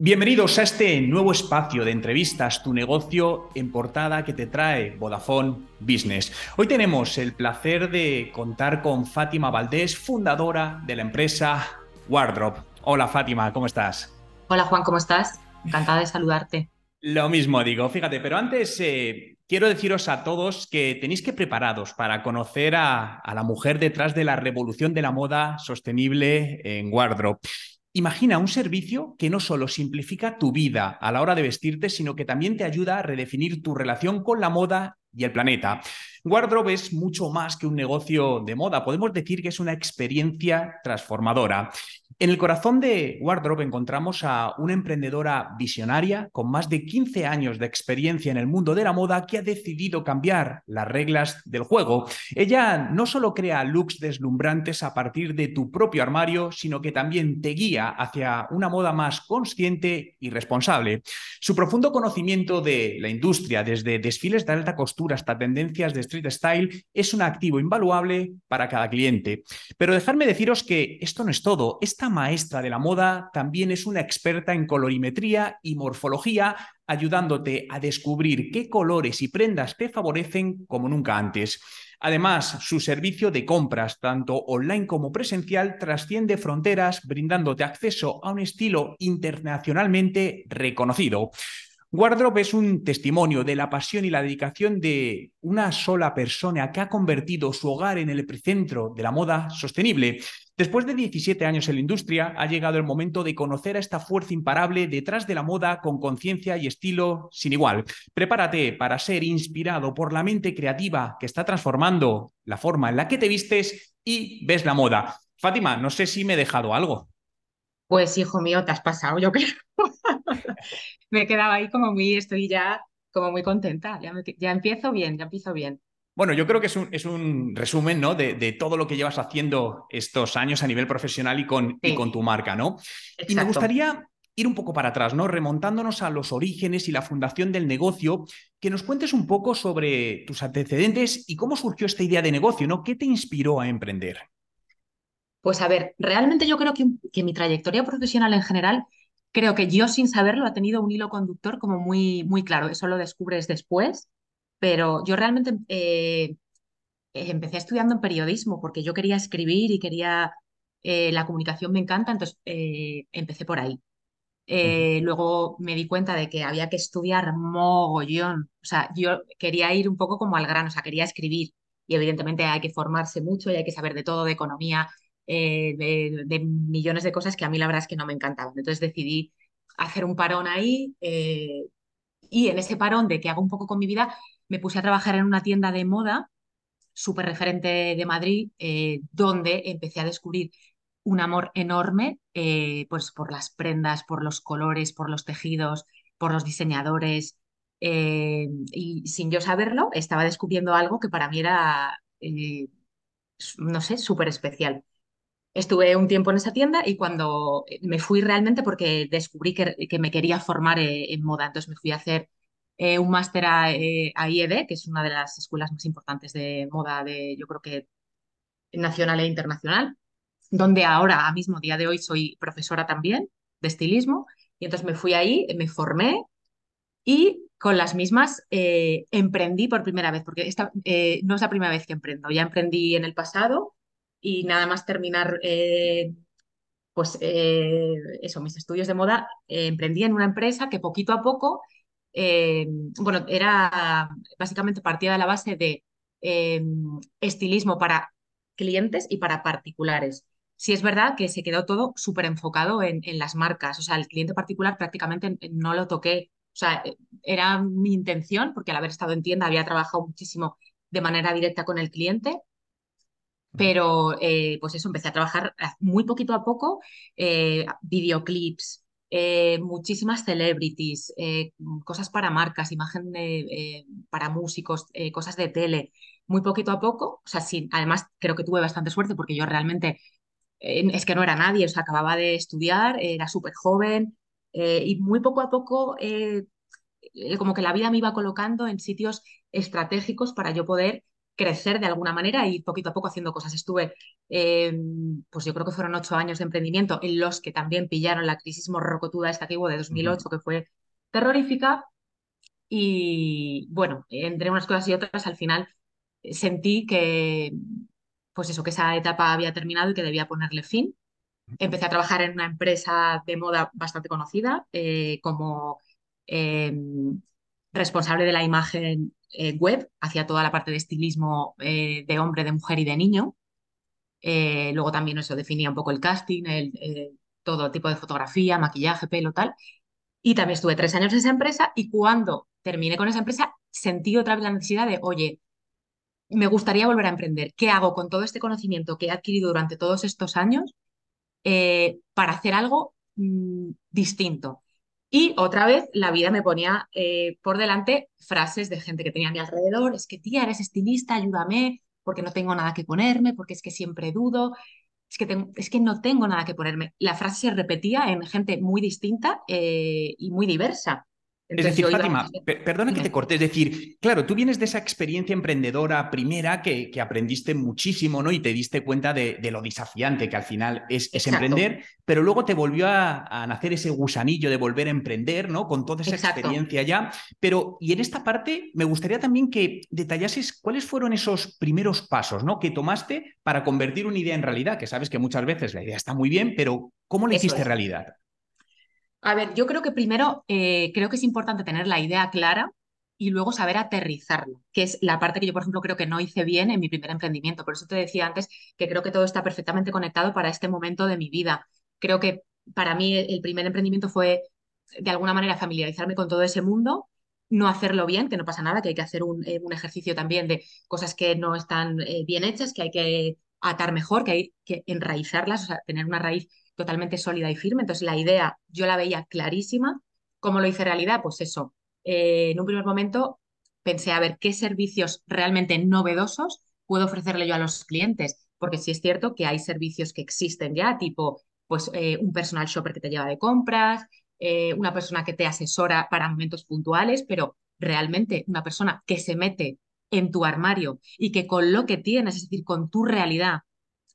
Bienvenidos a este nuevo espacio de entrevistas, tu negocio en portada que te trae Vodafone Business. Hoy tenemos el placer de contar con Fátima Valdés, fundadora de la empresa Wardrop. Hola Fátima, ¿cómo estás? Hola Juan, ¿cómo estás? Encantada de saludarte. Lo mismo digo, fíjate, pero antes eh, quiero deciros a todos que tenéis que preparados para conocer a, a la mujer detrás de la revolución de la moda sostenible en Wardrop. Imagina un servicio que no solo simplifica tu vida a la hora de vestirte, sino que también te ayuda a redefinir tu relación con la moda y el planeta. Wardrobe es mucho más que un negocio de moda, podemos decir que es una experiencia transformadora. En el corazón de Wardrobe encontramos a una emprendedora visionaria con más de 15 años de experiencia en el mundo de la moda que ha decidido cambiar las reglas del juego. Ella no solo crea looks deslumbrantes a partir de tu propio armario, sino que también te guía hacia una moda más consciente y responsable. Su profundo conocimiento de la industria, desde desfiles de alta costura hasta tendencias de street style, es un activo invaluable para cada cliente. Pero dejadme deciros que esto no es todo. Esta maestra de la moda también es una experta en colorimetría y morfología, ayudándote a descubrir qué colores y prendas te favorecen como nunca antes. Además, su servicio de compras, tanto online como presencial, trasciende fronteras, brindándote acceso a un estilo internacionalmente reconocido. Wardrobe es un testimonio de la pasión y la dedicación de una sola persona que ha convertido su hogar en el epicentro de la moda sostenible. Después de 17 años en la industria, ha llegado el momento de conocer a esta fuerza imparable detrás de la moda con conciencia y estilo sin igual. Prepárate para ser inspirado por la mente creativa que está transformando la forma en la que te vistes y ves la moda. Fátima, no sé si me he dejado algo. Pues hijo mío, te has pasado, yo creo. me he quedado ahí como muy, estoy ya como muy contenta. Ya, ya empiezo bien, ya empiezo bien. Bueno, yo creo que es un, es un resumen ¿no? de, de, todo lo que llevas haciendo estos años a nivel profesional y con, sí. y con tu marca, ¿no? Exacto. Y me gustaría ir un poco para atrás, ¿no? Remontándonos a los orígenes y la fundación del negocio, que nos cuentes un poco sobre tus antecedentes y cómo surgió esta idea de negocio, ¿no? ¿Qué te inspiró a emprender? Pues a ver, realmente yo creo que, que mi trayectoria profesional en general creo que yo sin saberlo ha tenido un hilo conductor como muy, muy claro. Eso lo descubres después, pero yo realmente eh, empecé estudiando en periodismo porque yo quería escribir y quería, eh, la comunicación me encanta, entonces eh, empecé por ahí. Luego me di cuenta de que había que estudiar mogollón, o sea, yo quería ir un poco como al grano, o sea, quería escribir y evidentemente hay que formarse mucho y hay que saber de todo, de economía, eh, de, millones de cosas que a mí la verdad es que no me encantaban. Entonces decidí hacer un parón ahí eh, y en ese parón de que hago un poco con mi vida, me puse a trabajar en una tienda de moda súper referente de Madrid, eh, donde empecé a descubrir un amor enorme eh, pues por las prendas, por los colores, por los tejidos, por los diseñadores. y sin yo saberlo, estaba descubriendo algo que para mí era, no sé, súper especial. Estuve un tiempo en esa tienda y cuando me fui realmente porque descubrí que, que me quería formar eh, en moda, entonces me fui a hacer eh, un máster a, eh, a, IED, que es una de las escuelas más importantes de moda de, yo creo que nacional e internacional, donde ahora, a mismo día de hoy, soy profesora también de estilismo. Y entonces me fui ahí, me formé y con las mismas eh, emprendí por primera vez, porque esta eh, no es la primera vez que emprendo, ya emprendí en el pasado y nada más terminar, eh, pues eh, eso, mis estudios de moda, eh, emprendí en una empresa que poquito a poco, bueno, era básicamente partida de la base de estilismo para clientes y para particulares. Sí es verdad que se quedó todo súper enfocado en, en, las marcas, o sea, el cliente particular prácticamente no lo toqué. O sea, era mi intención, porque al haber estado en tienda había trabajado muchísimo de manera directa con el cliente, pero eh, pues eso, empecé a trabajar muy poquito a poco, eh, videoclips, eh, muchísimas celebrities, cosas para marcas, imagen de, para músicos, cosas de tele, muy poquito a poco. O sea, sí, además creo que tuve bastante suerte porque yo realmente es que no era nadie, o sea, acababa de estudiar, era súper joven y muy poco a poco como que la vida me iba colocando en sitios estratégicos para yo poder crecer de alguna manera y poquito a poco haciendo cosas. Estuve, eh, pues yo creo que fueron ocho años de emprendimiento en los que también pillaron la crisis morrocotuda esta que hubo de 2008, que fue terrorífica. Y bueno, entre unas cosas y otras, al final eh, sentí que, pues eso, que esa etapa había terminado y que debía ponerle fin. Empecé a trabajar en una empresa de moda bastante conocida eh, como responsable de la imagen eh, web, hacía toda la parte de estilismo eh, de hombre, de mujer y de niño. Eh, luego también eso definía un poco el casting, todo tipo de fotografía, maquillaje, pelo, tal. Y también estuve tres años en esa empresa y cuando terminé con esa empresa sentí otra vez la necesidad de, oye, me gustaría volver a emprender. ¿Qué hago con todo este conocimiento que he adquirido durante todos estos años para hacer algo mm, distinto? Y otra vez la vida me ponía eh, por delante frases de gente que tenía a mi alrededor, es que tía, eres estilista, ayúdame, porque no tengo nada que ponerme, porque es que siempre dudo, es que, es que no tengo nada que ponerme. La frase se repetía en gente muy distinta eh, y muy diversa es decir, Fátima, perdona que te corte, es decir, claro, tú vienes de esa experiencia emprendedora primera que, que aprendiste muchísimo, ¿no? Y te diste cuenta de, lo desafiante que al final es, emprender, pero luego te volvió a, nacer ese gusanillo de volver a emprender, ¿no? Con toda esa experiencia ya. Pero, y en esta parte, me gustaría también que detallases cuáles fueron esos primeros pasos, ¿no? Que tomaste para convertir una idea en realidad, que sabes que muchas veces la idea está muy bien, pero ¿cómo la hiciste realidad? A ver, yo creo que primero eh, creo que es importante tener la idea clara y luego saber aterrizarla, que es la parte que yo, por ejemplo, creo que no hice bien en mi primer emprendimiento. Por eso te decía antes que creo que todo está perfectamente conectado para este momento de mi vida. Creo que para mí el primer emprendimiento fue, de alguna manera, familiarizarme con todo ese mundo, no hacerlo bien, que no pasa nada, que hay que hacer un, eh, ejercicio también de cosas que no están eh, bien hechas, que hay que atar mejor, que hay que enraizarlas, o sea, tener una raíz totalmente sólida y firme. Entonces la idea yo la veía clarísima. ¿Cómo lo hice realidad? Pues eso, eh, en un primer momento pensé a ver qué servicios realmente novedosos puedo ofrecerle yo a los clientes, porque sí es cierto que hay servicios que existen ya, tipo pues eh, un personal shopper que te lleva de compras, eh, una persona que te asesora para momentos puntuales, pero realmente una persona que se mete en tu armario y que con lo que tienes, es decir, con tu realidad,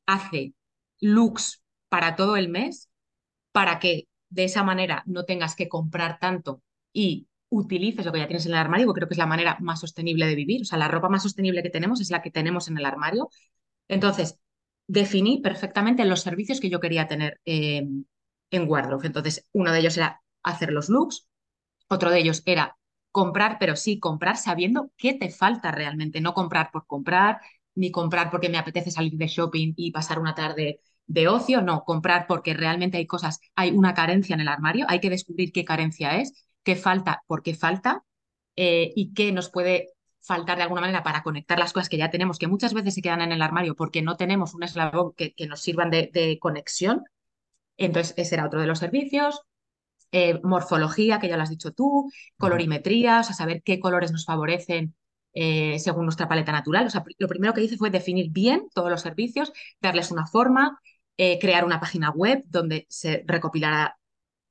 hace looks para todo el mes, para que de esa manera no tengas que comprar tanto y utilices lo que ya tienes en el armario, porque creo que es la manera más sostenible de vivir. O sea, la ropa más sostenible que tenemos es la que tenemos en el armario. Entonces, definí perfectamente los servicios que yo quería tener en Wardrobe. Entonces, uno de ellos era hacer los looks, otro de ellos era comprar, pero sí comprar sabiendo qué te falta realmente, no comprar por comprar, ni comprar porque me apetece salir de shopping y pasar una tarde de ocio, no, comprar porque realmente hay cosas, hay una carencia en el armario, hay que descubrir qué carencia es, qué falta, por qué falta eh, y qué nos puede faltar de alguna manera para conectar las cosas que ya tenemos, que muchas veces se quedan en el armario porque no tenemos un eslabón que, nos sirvan de, conexión. Entonces, ese era otro de los servicios. Eh, morfología, que ya lo has dicho tú, colorimetría, o sea, saber qué colores nos favorecen eh, según nuestra paleta natural. O sea, lo primero que hice fue definir bien todos los servicios, darles una forma, eh, crear una página web donde se recopilara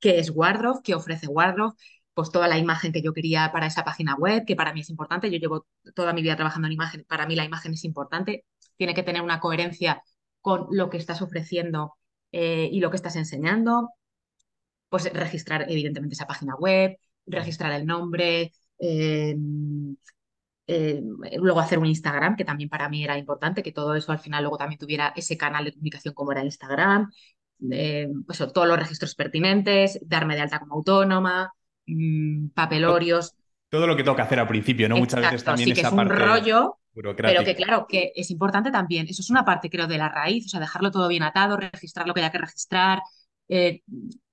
qué es Wardrobe, qué ofrece Wardrobe, pues toda la imagen que yo quería para esa página web, que para mí es importante. Yo llevo toda mi vida trabajando en imagen, para mí la imagen es importante, tiene que tener una coherencia con lo que estás ofreciendo eh, y lo que estás enseñando. Pues registrar evidentemente esa página web, registrar el nombre, eh, eh, luego hacer un Instagram, que también para mí era importante, que todo eso al final luego también tuviera ese canal de comunicación como era Instagram, eh, pues todos los registros pertinentes, darme de alta como autónoma, mm, papelorios. Todo lo que tengo que hacer al principio, ¿no? Muchas veces también sí que es un rollo, pero que claro, que es importante también. Eso es una parte, creo, de la raíz, o sea, dejarlo todo bien atado, registrar lo que haya que registrar, eh,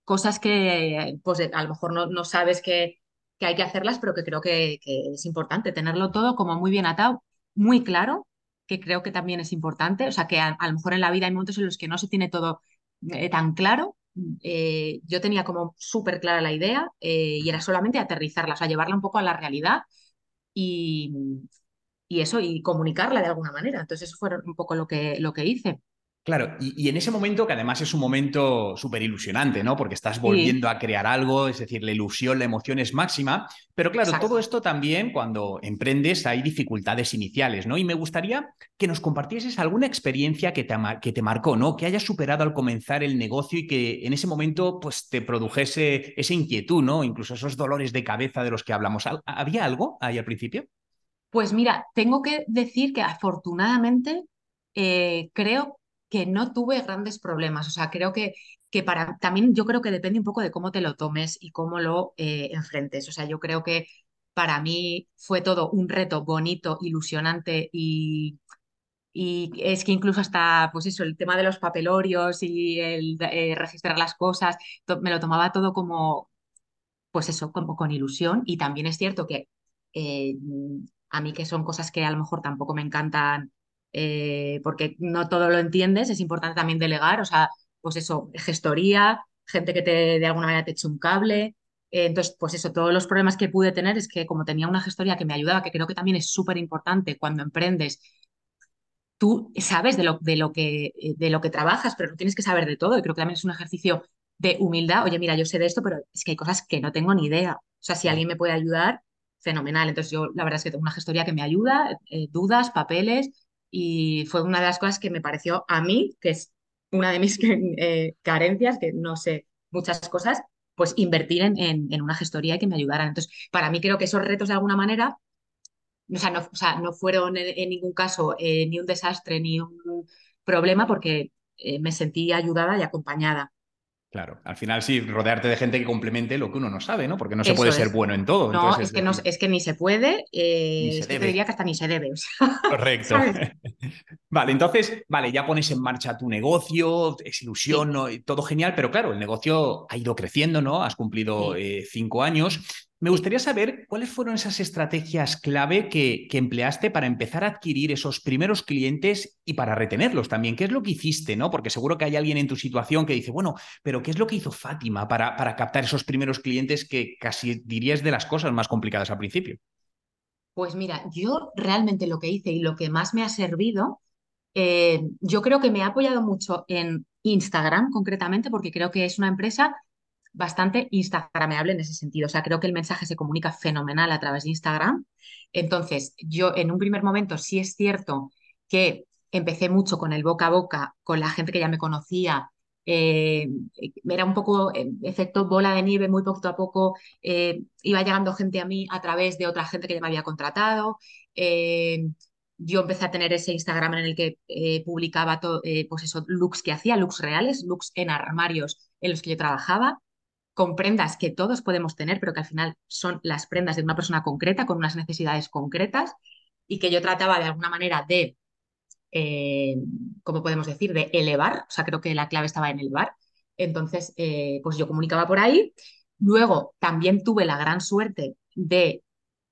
cosas que pues a lo mejor no, no sabes que, que hay que hacerlas, pero que creo que, es importante tenerlo todo como muy bien atado, muy claro, que creo que también es importante. O sea, que a, lo mejor en la vida hay momentos en los que no se tiene todo eh, tan claro. Eh, yo tenía como súper clara la idea eh, y era solamente aterrizarla, o sea, llevarla un poco a la realidad y, y eso, y comunicarla de alguna manera. Entonces, eso fue un poco lo que, lo que hice. Claro, y, en ese momento, que además es un momento súper ilusionante, ¿no? Porque estás volviendo a crear algo, es decir, la ilusión, la emoción es máxima. Pero claro, todo esto también, cuando emprendes, hay dificultades iniciales, ¿no? Y me gustaría que nos compartieses alguna experiencia que te, que te marcó, ¿no? Que hayas superado al comenzar el negocio y que en ese momento, pues, te produjese esa inquietud, ¿no? Incluso esos dolores de cabeza de los que hablamos. ¿Había algo ahí al principio? Pues mira, tengo que decir que afortunadamente eh, creo que no tuve grandes problemas. O sea, creo que, que para también yo creo que depende un poco de cómo te lo tomes y cómo lo eh, enfrentes. O sea, yo creo que para mí fue todo un reto bonito, ilusionante y, y es que incluso hasta, pues eso, el tema de los papelorios y el eh, registrar las cosas, me lo tomaba todo como, pues eso, como con ilusión. Y también es cierto que eh, a mí que son cosas que a lo mejor tampoco me encantan eh, porque no todo lo entiendes, es importante también delegar, o sea, pues eso, gestoría, gente que te de alguna manera te eche un cable. Eh, entonces, pues eso, todos los problemas que pude tener es que como tenía una gestoría que me ayudaba, que creo que también es súper importante cuando emprendes, tú sabes de lo, de, lo que, eh, de lo que trabajas, pero no tienes que saber de todo. Y creo que también es un ejercicio de humildad. Oye, mira, yo sé de esto, pero es que hay cosas que no tengo ni idea. O sea, si alguien me puede ayudar, fenomenal. Entonces, yo la verdad es que tengo una gestoría que me ayuda, dudas, papeles, y fue una de las cosas que me pareció a mí, que es una de mis eh, carencias, que no sé muchas cosas, pues invertir en, en, una gestoría que me ayudaran. Entonces, para mí creo que esos retos de alguna manera, o sea, no, o sea, no fueron en, ningún caso eh, ni un desastre ni un problema porque eh, me sentí ayudada y acompañada. Claro, al final sí, rodearte de gente que complemente lo que uno no sabe, ¿no? Porque no se puede ser bueno en todo. No, es, que no, es que ni se puede, eh, es que te diría que hasta ni se debe. Correcto. vale, entonces, vale, ya pones en marcha tu negocio, es ilusión, ¿no? todo genial, pero claro, el negocio ha ido creciendo, ¿no? Has cumplido eh, cinco años. Me gustaría saber cuáles fueron esas estrategias clave que, empleaste para empezar a adquirir esos primeros clientes y para retenerlos también. ¿Qué es lo que hiciste? ¿no? Porque seguro que hay alguien en tu situación que dice, bueno, pero ¿qué es lo que hizo Fátima para, captar esos primeros clientes que casi dirías de las cosas más complicadas al principio? Pues mira, yo realmente lo que hice y lo que más me ha servido, eh, yo creo que me ha apoyado mucho en Instagram concretamente, porque creo que es una empresa bastante instagramable en ese sentido. O sea, creo que el mensaje se comunica fenomenal a través de Instagram. Entonces, yo en un primer momento sí es cierto que empecé mucho con el boca a boca, con la gente que ya me conocía. Eh, era un poco eh, efecto bola de nieve, muy poquito a poco eh, iba llegando gente a mí a través de otra gente que ya me había contratado. yo empecé a tener ese Instagram en el que publicaba todo, pues looks que hacía, looks reales, looks en armarios en los que yo trabajaba con prendas que todos podemos tener, pero que al final son las prendas de una persona concreta, con unas necesidades concretas, y que yo trataba de alguna manera de, eh, ¿cómo podemos decir?, de elevar, o sea, creo que la clave estaba en elevar. Entonces, eh, pues yo comunicaba por ahí. Luego, también tuve la gran suerte de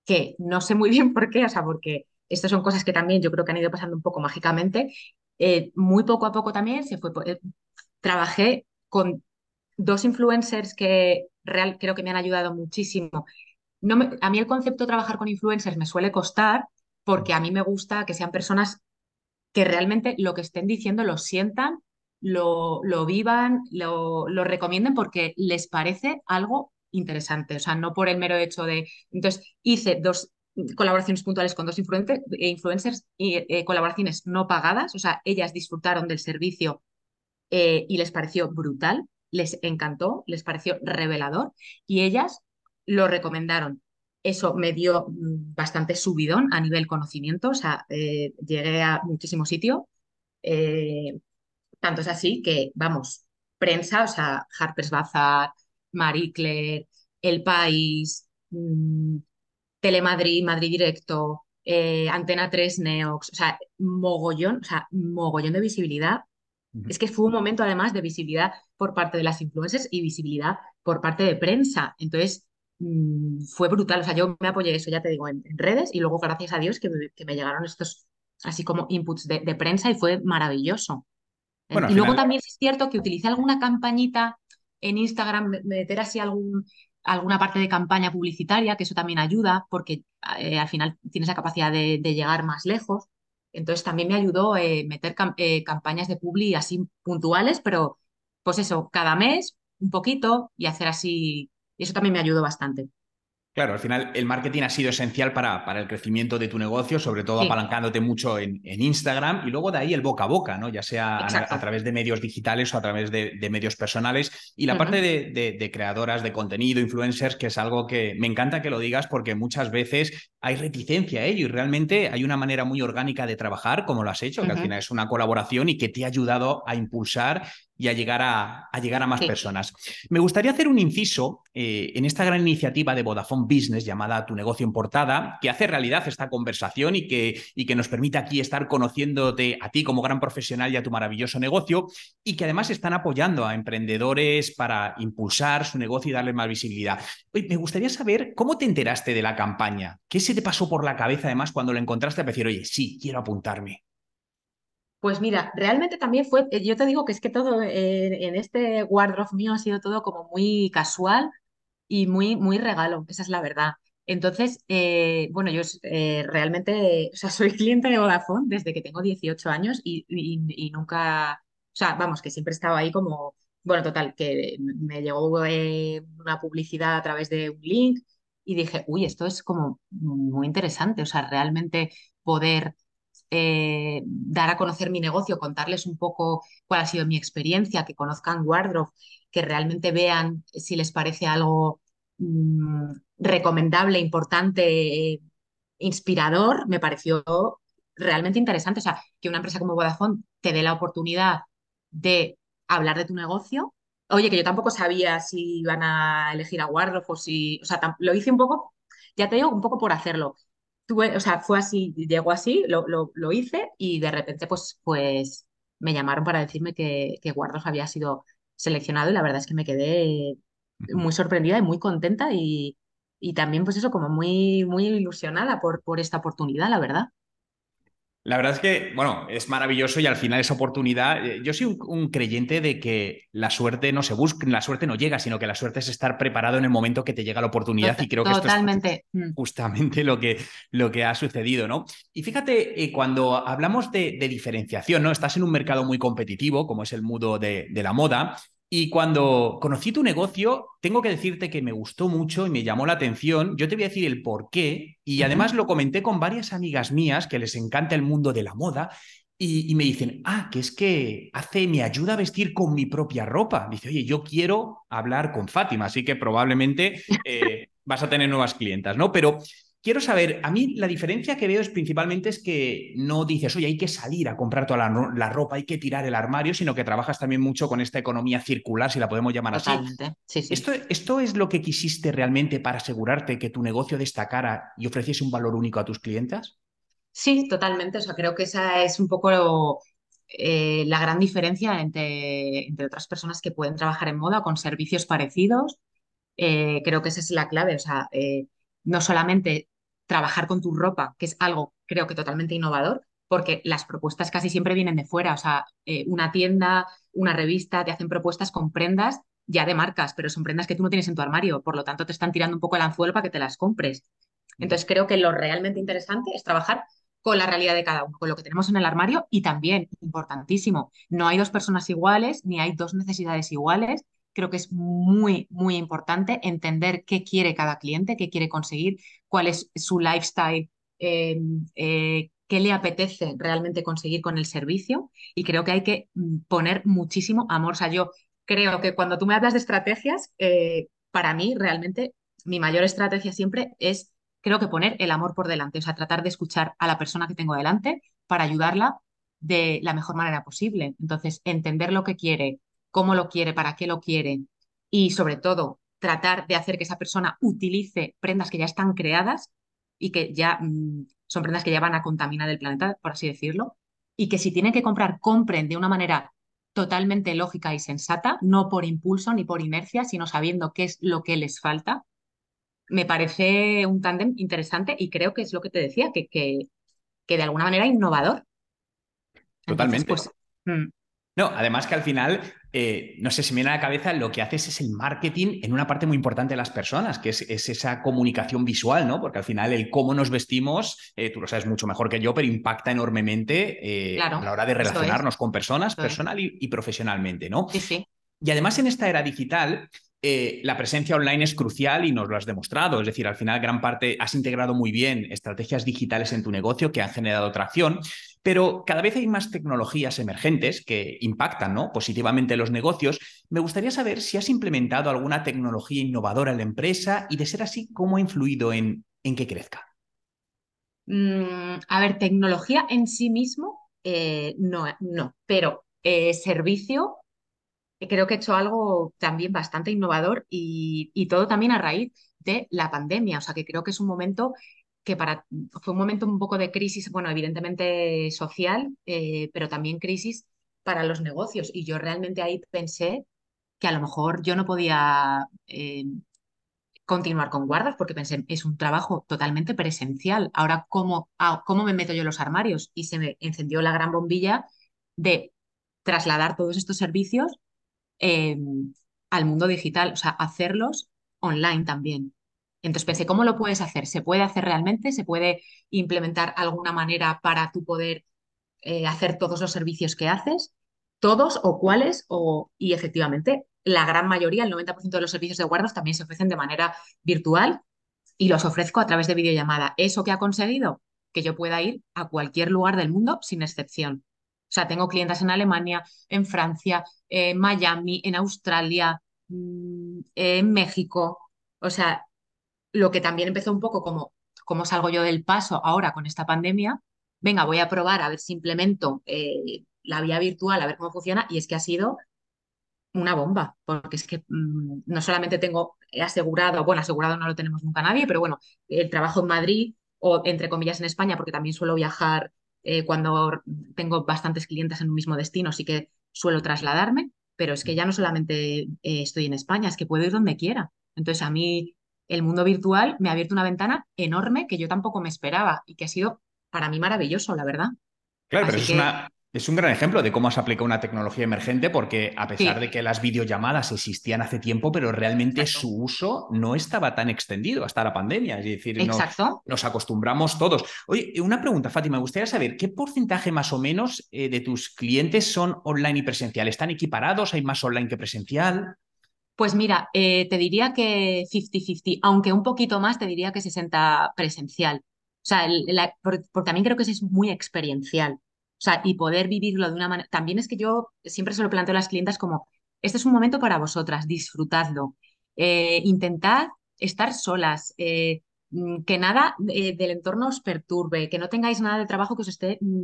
que no sé muy bien por qué, o sea, porque estas son cosas que también yo creo que han ido pasando un poco mágicamente. Eh, muy poco a poco también se fue. trabajé con dos influencers que real, creo que me han ayudado muchísimo. No a mí el concepto de trabajar con influencers me suele costar porque a mí me gusta que sean personas que realmente lo que estén diciendo lo sientan, lo, lo vivan, lo, lo recomienden porque les parece algo interesante. O sea, no por el mero hecho de... Entonces, hice dos colaboraciones puntuales con dos influencers, influencers y eh, colaboraciones no pagadas. O sea, ellas disfrutaron del servicio eh, y les pareció brutal les encantó, les pareció revelador y ellas lo recomendaron. Eso me dio mm, bastante subidón a nivel conocimiento, o sea, eh, llegué a muchísimo sitio. Eh, tanto es así que, vamos, prensa, o sea, Harper's Bazaar, Marie Claire, El País, mm, Telemadrid, Madrid Directo, eh, Antena 3, Neox, o sea, mogollón, o sea, mogollón de visibilidad es que fue un momento además de visibilidad por parte de las influencers y visibilidad por parte de prensa. Entonces, mm, fue brutal. O sea, yo me apoyé eso, ya te digo, en, redes y luego, gracias a Dios, que me, llegaron estos así como inputs de, prensa y fue maravilloso. y luego también es cierto que utilicé alguna campañita en Instagram, meter así algún, alguna parte de campaña publicitaria, que eso también ayuda, porque eh, al final tienes la capacidad de, llegar más lejos. Entonces también me ayudó eh, meter eh, campañas de publi así puntuales, pero pues eso, cada mes un poquito y hacer así, y eso también me ayudó bastante. Claro, al final el marketing ha sido esencial para, para el crecimiento de tu negocio, sobre todo apalancándote mucho en, Instagram y luego de ahí el boca a boca, ¿no? Ya sea a, través de medios digitales o a través de, medios personales. Y la parte de, creadoras de contenido, influencers, que es algo que me encanta que lo digas porque muchas veces hay reticencia a ello y realmente hay una manera muy orgánica de trabajar, como lo has hecho, que al final es una colaboración y que te ha ayudado a impulsar y a llegar a, llegar a más personas. Me gustaría hacer un inciso eh, en esta gran iniciativa de Vodafone Business llamada Tu negocio en portada, que hace realidad esta conversación y que, y que nos permite aquí estar conociéndote a ti como gran profesional y a tu maravilloso negocio, y que además están apoyando a emprendedores para impulsar su negocio y darle más visibilidad. me gustaría saber cómo te enteraste de la campaña, qué se te pasó por la cabeza además cuando lo encontraste a decir, oye, sí, quiero apuntarme. Pues mira, realmente también fue, eh, yo te digo que es que todo en este wardrobe mío ha sido todo como muy casual y muy, muy regalo, esa es la verdad. Entonces, eh, bueno, yo eh, realmente, o sea, soy cliente de Vodafone desde que tengo 18 años y, nunca, o sea, vamos, que siempre he estado ahí como, bueno, total, que me llegó una publicidad a través de un link y dije, uy, esto es como muy interesante, o sea, realmente poder eh, dar a conocer mi negocio, contarles un poco cuál ha sido mi experiencia, que conozcan Wardrobe, que realmente vean si les parece algo mm, recomendable, importante, inspirador, me pareció realmente interesante. O sea, que una empresa como Vodafone te dé la oportunidad de hablar de tu negocio. Oye, que yo tampoco sabía si iban a elegir a Wardrobe o si, o sea, lo hice un poco, ya te digo, un poco por hacerlo o sea, fue así, llegó así, lo, lo, hice y de repente pues, pues me llamaron para decirme que, que Guardos había sido seleccionado y la verdad es que me quedé muy sorprendida y muy contenta y, y también pues eso, como muy, muy ilusionada por, por esta oportunidad, la verdad. La verdad es que, bueno, es maravilloso y al final esa oportunidad, eh, yo soy un, creyente de que la suerte no se busca, la suerte no llega, sino que la suerte es estar preparado en el momento que te llega la oportunidad y creo que esto es mm. justamente lo que, lo que ha sucedido, ¿no? Y fíjate, eh, cuando hablamos de, diferenciación, ¿no? Estás en un mercado muy competitivo, como es el mundo de, de la moda, y cuando conocí tu negocio, tengo que decirte que me gustó mucho y me llamó la atención. Yo te voy a decir el por qué. Y además lo comenté con varias amigas mías que les encanta el mundo de la moda. Y, me dicen, ah, que es que hace, me ayuda a vestir con mi propia ropa. Dice, oye, yo quiero hablar con Fátima, así que probablemente eh, vas a tener nuevas clientas, ¿no? Pero quiero saber, a mí la diferencia que veo es principalmente es que no dices, oye, hay que salir a comprar toda la, ropa, hay que tirar el armario, sino que trabajas también mucho con esta economía circular, si la podemos llamar así. Sí, sí. ¿Esto, ¿Esto es lo que quisiste realmente para asegurarte que tu negocio destacara y ofreciese un valor único a tus clientes? Sí, totalmente. O sea, creo que esa es un poco eh, la gran diferencia entre, entre otras personas que pueden trabajar en moda con servicios parecidos. Eh, creo que esa es la clave. O sea, eh, no solamente trabajar con tu ropa, que es algo creo que totalmente innovador, porque las propuestas casi siempre vienen de fuera. O sea, eh, una tienda, una revista te hacen propuestas con prendas ya de marcas, pero son prendas que tú no tienes en tu armario, por lo tanto te están tirando un poco el anzuelo para que te las compres. Entonces creo que lo realmente interesante es trabajar con la realidad de cada uno, con lo que tenemos en el armario y también, importantísimo, no hay dos personas iguales ni hay dos necesidades iguales creo que es muy, muy importante entender qué quiere cada cliente, qué quiere conseguir, cuál es su lifestyle, em, eh, qué le apetece realmente conseguir con el servicio. Y creo que hay que mm, poner muchísimo amor. O sea, yo creo que cuando tú me hablas de estrategias, eh, para mí realmente mi mayor estrategia siempre es, creo que poner el amor por delante, o sea, tratar de escuchar a la persona que tengo delante para ayudarla de la mejor manera posible. Entonces, entender lo que quiere, cómo lo quiere, para qué lo quiere y sobre todo tratar de hacer que esa persona utilice prendas que ya están creadas y que ya mm, son prendas que ya van a contaminar el planeta, por así decirlo, y que si tienen que comprar, compren de una manera totalmente lógica y sensata, no por impulso ni por inercia, sino sabiendo qué es lo que les falta. Me parece un tándem interesante y creo que es lo que te decía, que, que, que de alguna manera innovador. Totalmente. pues, mm. No, además que al final eh, no sé, si me viene a la cabeza lo que haces es el marketing en una parte muy importante de las personas, que es, esa comunicación visual, ¿no? Porque al final el cómo nos vestimos, eh, tú lo sabes mucho mejor que yo, pero impacta enormemente eh, a la hora de relacionarnos con personas, personal y, profesionalmente, ¿no? Sí, sí. Y además en esta era digital, la presencia online es crucial y nos lo has demostrado. Es decir, al final gran parte has integrado muy bien estrategias digitales en tu negocio que han generado tracción. Pero cada vez hay más tecnologías emergentes que impactan ¿no? positivamente los negocios. Me gustaría saber si has implementado alguna tecnología innovadora en la empresa y, de ser así, cómo ha influido en, en que crezca. Mm, a ver, tecnología en sí mismo, eh, no, no, pero eh, servicio, creo que he hecho algo también bastante innovador y, y todo también a raíz de la pandemia. O sea, que creo que es un momento que para, fue un momento un poco de crisis, bueno, evidentemente social, eh, pero también crisis para los negocios. Y yo realmente ahí pensé que a lo mejor yo no podía eh, continuar con guardas porque pensé, es un trabajo totalmente presencial. Ahora, ¿cómo, ¿cómo me meto yo en los armarios? Y se me encendió la gran bombilla de trasladar todos estos servicios eh, al mundo digital, o sea, hacerlos online también. Entonces pensé, ¿cómo lo puedes hacer? ¿Se puede hacer realmente? ¿Se puede implementar alguna manera para tú poder eh, hacer todos los servicios que haces? ¿Todos o cuáles? O, y efectivamente, la gran mayoría, el 90% de los servicios de guardas también se ofrecen de manera virtual y los ofrezco a través de videollamada. ¿Eso que ha conseguido? Que yo pueda ir a cualquier lugar del mundo sin excepción. O sea, tengo clientes en Alemania, en Francia, en Miami, en Australia, mm, en México. O sea, lo que también empezó un poco como cómo salgo yo del paso ahora con esta pandemia, venga, voy a probar a ver si implemento eh, la vía virtual, a ver cómo funciona, y es que ha sido una bomba, porque es que mm, no solamente tengo asegurado, bueno, asegurado no lo tenemos nunca nadie, pero bueno, el trabajo en Madrid o entre comillas en España, porque también suelo viajar eh, cuando tengo bastantes clientes en un mismo destino, sí que suelo trasladarme, pero es que ya no solamente eh, estoy en España, es que puedo ir donde quiera. Entonces a mí el mundo virtual me ha abierto una ventana enorme que yo tampoco me esperaba y que ha sido para mí maravilloso, la verdad. Claro, pero es, una, es, un gran ejemplo de cómo has aplicado una tecnología emergente porque a pesar de que las videollamadas existían hace tiempo, pero realmente su uso no estaba tan extendido hasta la pandemia. Es decir, nos, acostumbramos todos. Oye, una pregunta, Fátima, me gustaría saber qué porcentaje más o menos eh, de tus clientes son online y presencial. ¿Están equiparados? ¿Hay más online que presencial? Pues mira, eh, te diría que 50-50, aunque un poquito más te diría que 60 presencial. O sea, porque, también creo que es muy experiencial. O sea, y poder vivirlo de una manera. También es que yo siempre se lo planteo a las clientas como: este es un momento para vosotras, disfrutadlo. Eh, intentad estar solas, eh, mm, que nada del entorno os perturbe, que no tengáis nada de trabajo que os esté mm,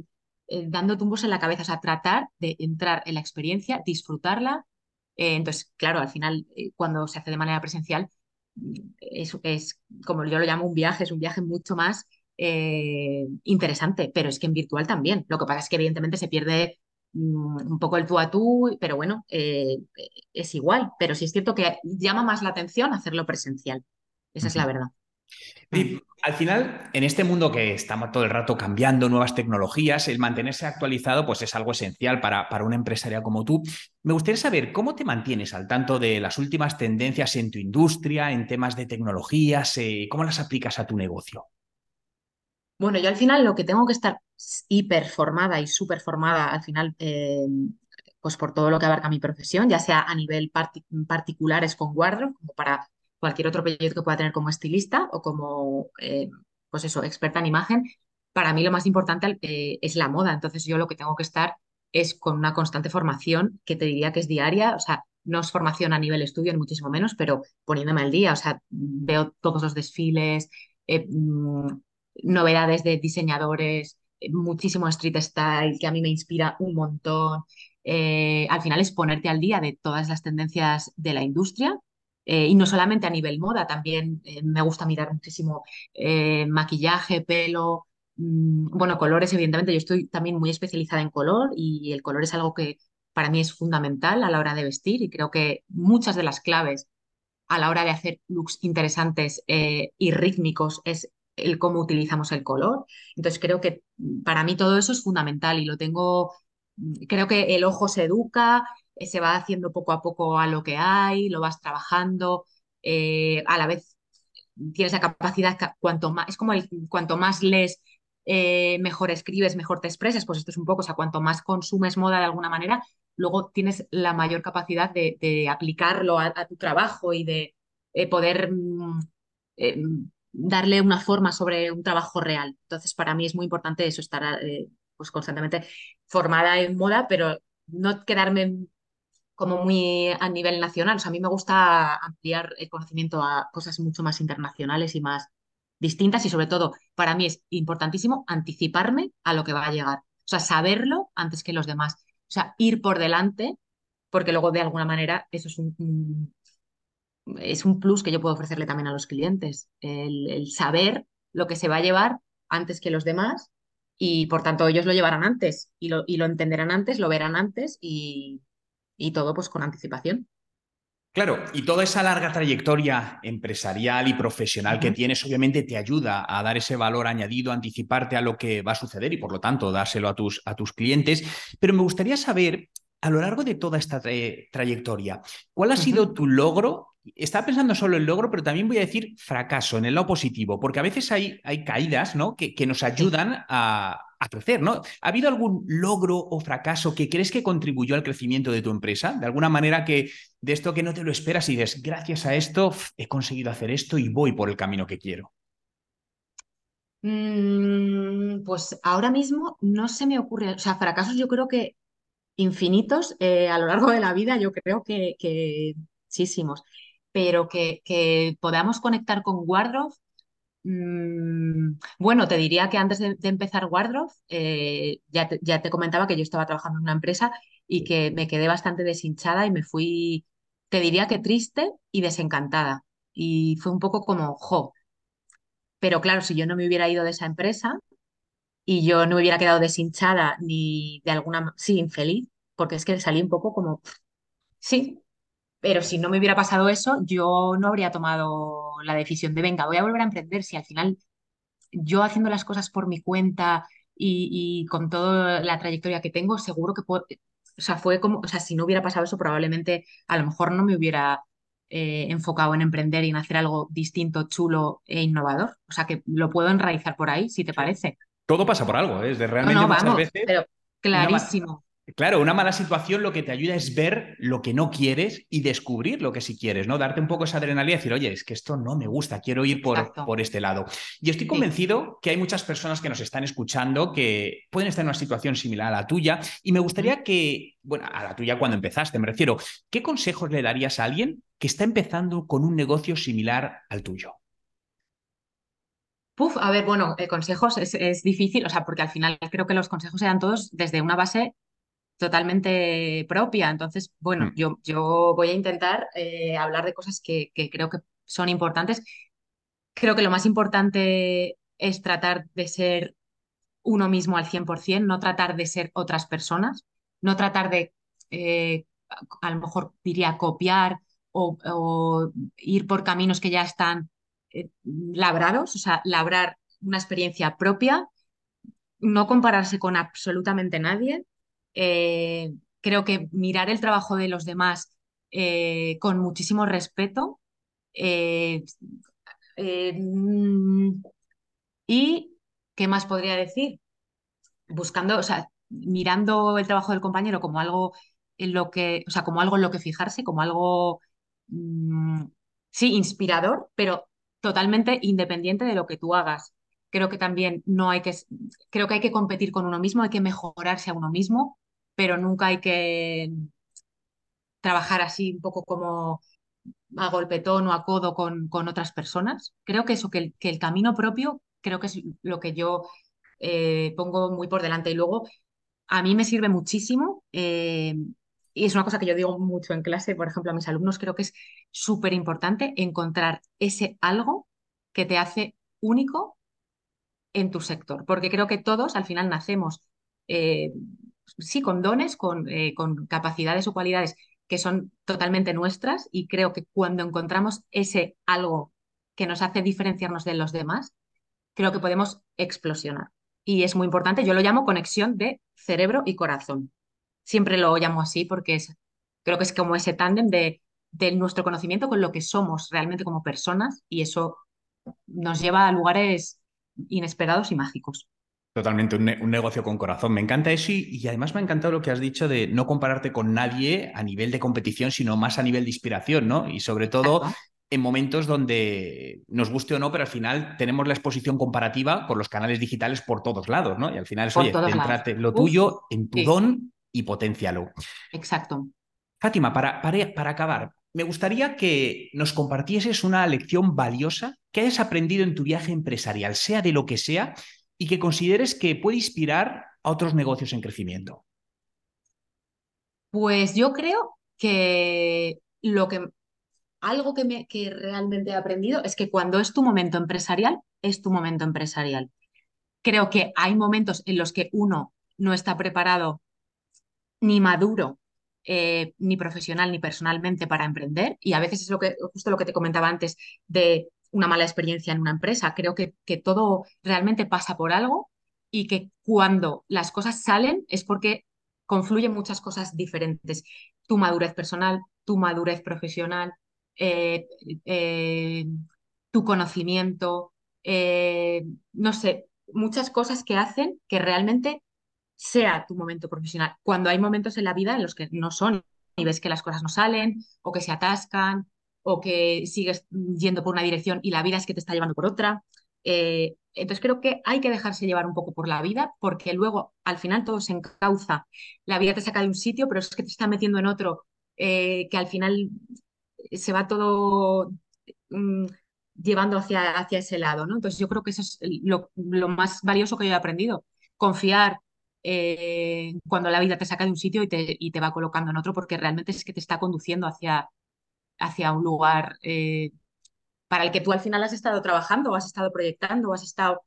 dando tumbos en la cabeza. O sea, tratar de entrar en la experiencia, disfrutarla eh, entonces, claro, al final, eh, cuando se hace de manera presencial, mm, es, es, como yo lo llamo, un viaje, es un viaje mucho más eh, interesante, pero es que en virtual también. Lo que pasa es que evidentemente se pierde mm, un poco el tú a tú, pero bueno, es igual. Pero sí es cierto que llama más la atención hacerlo presencial. Esa es la verdad. Y al final, en este mundo que estamos todo el rato cambiando nuevas tecnologías, el mantenerse actualizado pues es algo esencial para, para una empresaria como tú. Me gustaría saber cómo te mantienes al tanto de las últimas tendencias en tu industria, en temas de tecnologías, eh, cómo las aplicas a tu negocio. Bueno, yo al final lo que tengo que estar hiperformada y súper formada al final, eh, pues por todo lo que abarca mi profesión, ya sea a nivel particulares con Wardrobe, como para cualquier otro proyecto que pueda tener como estilista o como, eh, pues eso, experta en imagen, para mí lo más importante eh, es la moda. Entonces yo lo que tengo que estar es con una constante formación que te diría que es diaria, o sea, no es formación a nivel estudio, ni muchísimo menos, pero poniéndome al día, o sea, veo todos los desfiles, eh, mm, novedades de diseñadores, muchísimo street style que a mí me inspira un montón. al final es ponerte al día de todas las tendencias de la industria eh, y no solamente a nivel moda, también eh, me gusta mirar muchísimo eh, maquillaje, pelo, mm, bueno, colores, evidentemente. Yo estoy también muy especializada en color y el color es algo que para mí es fundamental a la hora de vestir y creo que muchas de las claves a la hora de hacer looks interesantes y rítmicos es el cómo utilizamos el color. Entonces creo que para mí todo eso es fundamental y lo tengo, creo que el ojo se educa, eh, se va haciendo poco a poco a lo que hay, lo vas trabajando, eh, a la vez tienes la capacidad, cuanto más, es como el, cuanto más lees, eh, mejor escribes, mejor te expresas, pues esto es un poco, o sea, cuanto más consumes moda de alguna manera, luego tienes la mayor capacidad de, aplicarlo a, tu trabajo y de poder mm, darle una forma sobre un trabajo real. Entonces, para mí es muy importante eso, estar pues constantemente formada en moda, pero no quedarme como muy a nivel nacional. O sea, a mí me gusta ampliar el conocimiento a cosas mucho más internacionales y más distintas y sobre todo, para mí es importantísimo anticiparme a lo que va a llegar. O sea, saberlo antes que los demás. O sea, ir por delante, porque luego de alguna manera eso es un, es un plus que yo puedo ofrecerle también a los clientes. El, el saber lo que se va a llevar antes que los demás y por tanto ellos lo llevarán antes y lo, y lo entenderán antes, lo verán antes y, y todo pues con anticipación. Claro, y toda esa larga trayectoria empresarial y profesional que tienes obviamente te ayuda a dar ese valor añadido, anticiparte a lo que va a suceder y por lo tanto dárselo a tus, a tus clientes. Pero me gustaría saber, a lo largo de toda esta trayectoria, ¿cuál ha sido tu logro estaba pensando solo en logro, pero también voy a decir fracaso, en el lado positivo, porque a veces hay, hay caídas ¿no? que, que nos ayudan a, a, crecer. ¿no? ¿Ha habido algún logro o fracaso que crees que contribuyó al crecimiento de tu empresa? De alguna manera que de esto que no te lo esperas y dices, gracias a esto he conseguido hacer esto y voy por el camino que quiero. Mm, pues ahora mismo no se me ocurre, o sea, fracasos yo creo que infinitos eh, a lo largo de la vida, yo creo que, que muchísimos pero que, podamos conectar con Wardrobe. Mm, bueno, te diría que antes de, empezar Wardrobe, eh, ya, te, ya, te, comentaba que yo estaba trabajando en una empresa y que me quedé bastante deshinchada y me fui, te diría que triste y desencantada. Y fue un poco como, jo. Pero claro, si yo no me hubiera ido de esa empresa y yo no me hubiera quedado deshinchada ni de alguna, sí, infeliz, porque es que salí un poco como, sí, pero si no me hubiera pasado eso, yo no habría tomado la decisión de, venga, voy a volver a emprender. Si al final yo haciendo las cosas por mi cuenta y, con toda la trayectoria que tengo, seguro que puedo, o sea, fue como, o sea, si no hubiera pasado eso, probablemente a lo mejor no me hubiera eh, enfocado en emprender y en hacer algo distinto, chulo e innovador. O sea, que lo puedo enraizar por ahí, si te parece. Todo pasa por algo, ¿eh? es de realmente no, muchas veces. Pero clarísimo. Claro, una mala situación lo que te ayuda es ver lo que no quieres y descubrir lo que sí quieres, ¿no? Darte un poco esa adrenalina y decir, oye, es que esto no me gusta, quiero ir por, por este lado. Y estoy convencido que hay muchas personas que nos están escuchando que pueden estar en una situación similar a la tuya y me gustaría que, bueno, a la tuya cuando empezaste, me refiero, ¿qué consejos le darías a alguien que está empezando con un negocio similar al tuyo? Puf, a ver, bueno, eh, consejos es, es, difícil, o sea, porque al final creo que los consejos sean todos desde una base totalmente propia. Entonces, bueno, mm. yo, yo voy a intentar eh, hablar de cosas que, creo que son importantes. Creo que lo más importante es tratar de ser uno mismo al 100%, no tratar de ser otras personas, no tratar de, eh, a lo mejor diría, copiar o, ir por caminos que ya están eh, labrados, o sea, labrar una experiencia propia, no compararse con absolutamente nadie, eh, creo que mirar el trabajo de los demás eh, con muchísimo respeto. Eh, y, ¿qué más podría decir? Buscando, o sea, mirando el trabajo del compañero como algo en lo que, o sea, como algo en lo que fijarse, como algo, mm, sí, inspirador, pero totalmente independiente de lo que tú hagas. Creo que también no hay que, creo que hay que competir con uno mismo, hay que mejorarse a uno mismo pero nunca hay que trabajar así un poco como a golpetón o a codo con, con otras personas. Creo que eso, que el, que el, camino propio, creo que es lo que yo eh, pongo muy por delante. Y luego, a mí me sirve muchísimo, eh, y es una cosa que yo digo mucho en clase, por ejemplo, a mis alumnos, creo que es súper importante encontrar ese algo que te hace único en tu sector, porque creo que todos al final nacemos eh, sí, con dones, con, eh, con capacidades o cualidades que son totalmente nuestras y creo que cuando encontramos ese algo que nos hace diferenciarnos de los demás, creo que podemos explosionar. Y es muy importante, yo lo llamo conexión de cerebro y corazón. Siempre lo llamo así porque es Creo que es como ese tándem de, de nuestro conocimiento con lo que somos realmente como personas y eso nos lleva a lugares inesperados y mágicos. Totalmente, un, un, negocio con corazón. Me encanta eso y, y, además me ha encantado lo que has dicho de no compararte con nadie a nivel de competición, sino más a nivel de inspiración, ¿no? Y sobre todo en momentos donde nos guste o no, pero al final tenemos la exposición comparativa con los canales digitales por todos lados, ¿no? Y al final es, por oye, céntrate lo Uf, tuyo, en tu sí. don y potencialo. Exacto. Fátima, para, para, para acabar, me gustaría que nos compartieses una lección valiosa que hayas aprendido en tu viaje empresarial, sea de lo que sea, y que consideres que puede inspirar a otros negocios en crecimiento? Pues yo creo que lo que algo que, me, que realmente he aprendido es que cuando es tu momento empresarial, es tu momento empresarial. Creo que hay momentos en los que uno no está preparado ni maduro, eh, ni profesional ni personalmente para emprender. Y a veces es lo que, justo lo que te comentaba antes de una mala experiencia en una empresa. Creo que, que todo realmente pasa por algo y que cuando las cosas salen es porque confluyen muchas cosas diferentes. Tu madurez personal, tu madurez profesional, eh, eh, tu conocimiento, no sé, muchas cosas que hacen que realmente sea tu momento profesional. Cuando hay momentos en la vida en los que no son y ves que las cosas no salen o que se atascan o que sigues yendo por una dirección y la vida es que te está llevando por otra. Eh, entonces creo que hay que dejarse llevar un poco por la vida porque luego al final todo se encauza. La vida te saca de un sitio, pero es que te está metiendo en otro eh, que al final se va todo mm, llevando hacia, hacia ese lado. ¿no? Entonces yo creo que eso es lo, lo más valioso que yo he aprendido. Confiar eh, cuando la vida te saca de un sitio y te, y te va colocando en otro porque realmente es que te está conduciendo hacia, hacia un lugar eh, para el que tú al final has estado trabajando, o has estado proyectando, o has estado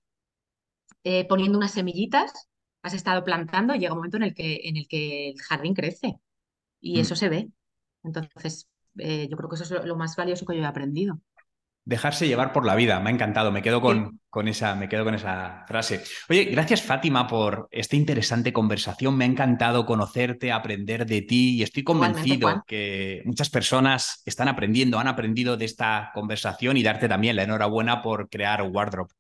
eh, poniendo unas semillitas, has estado plantando y llega un momento en el que, en el, que el jardín crece y mm. eso se ve. Entonces, yo creo que eso es lo, lo más valioso que yo he aprendido dejarse llevar por la vida. Me ha encantado, me quedo con, sí. con, esa, me quedo con esa frase. Oye, gracias Fátima por esta interesante conversación. Me ha encantado conocerte, aprender de ti y estoy convencido que muchas personas están aprendiendo, han aprendido de esta conversación y darte también la enhorabuena por crear Wardrop.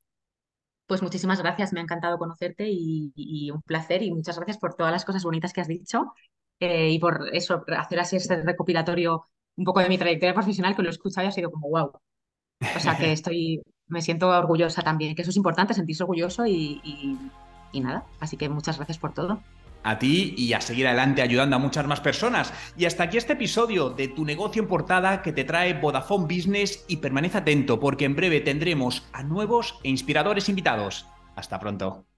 Pues muchísimas gracias, me ha encantado conocerte y, y, un placer y muchas gracias por todas las cosas bonitas que has dicho eh, y por eso, hacer así este recopilatorio un poco de mi trayectoria profesional que lo he escuchado y ha sido como wow, o sea que estoy, me siento orgullosa también, que eso es importante, sentirse orgulloso y, y, y nada. Así que muchas gracias por todo a ti y a seguir adelante ayudando a muchas más personas. Y hasta aquí este episodio de Tu negocio en portada que te trae Vodafone Business y permanece atento porque en breve tendremos a nuevos e inspiradores invitados. Hasta pronto.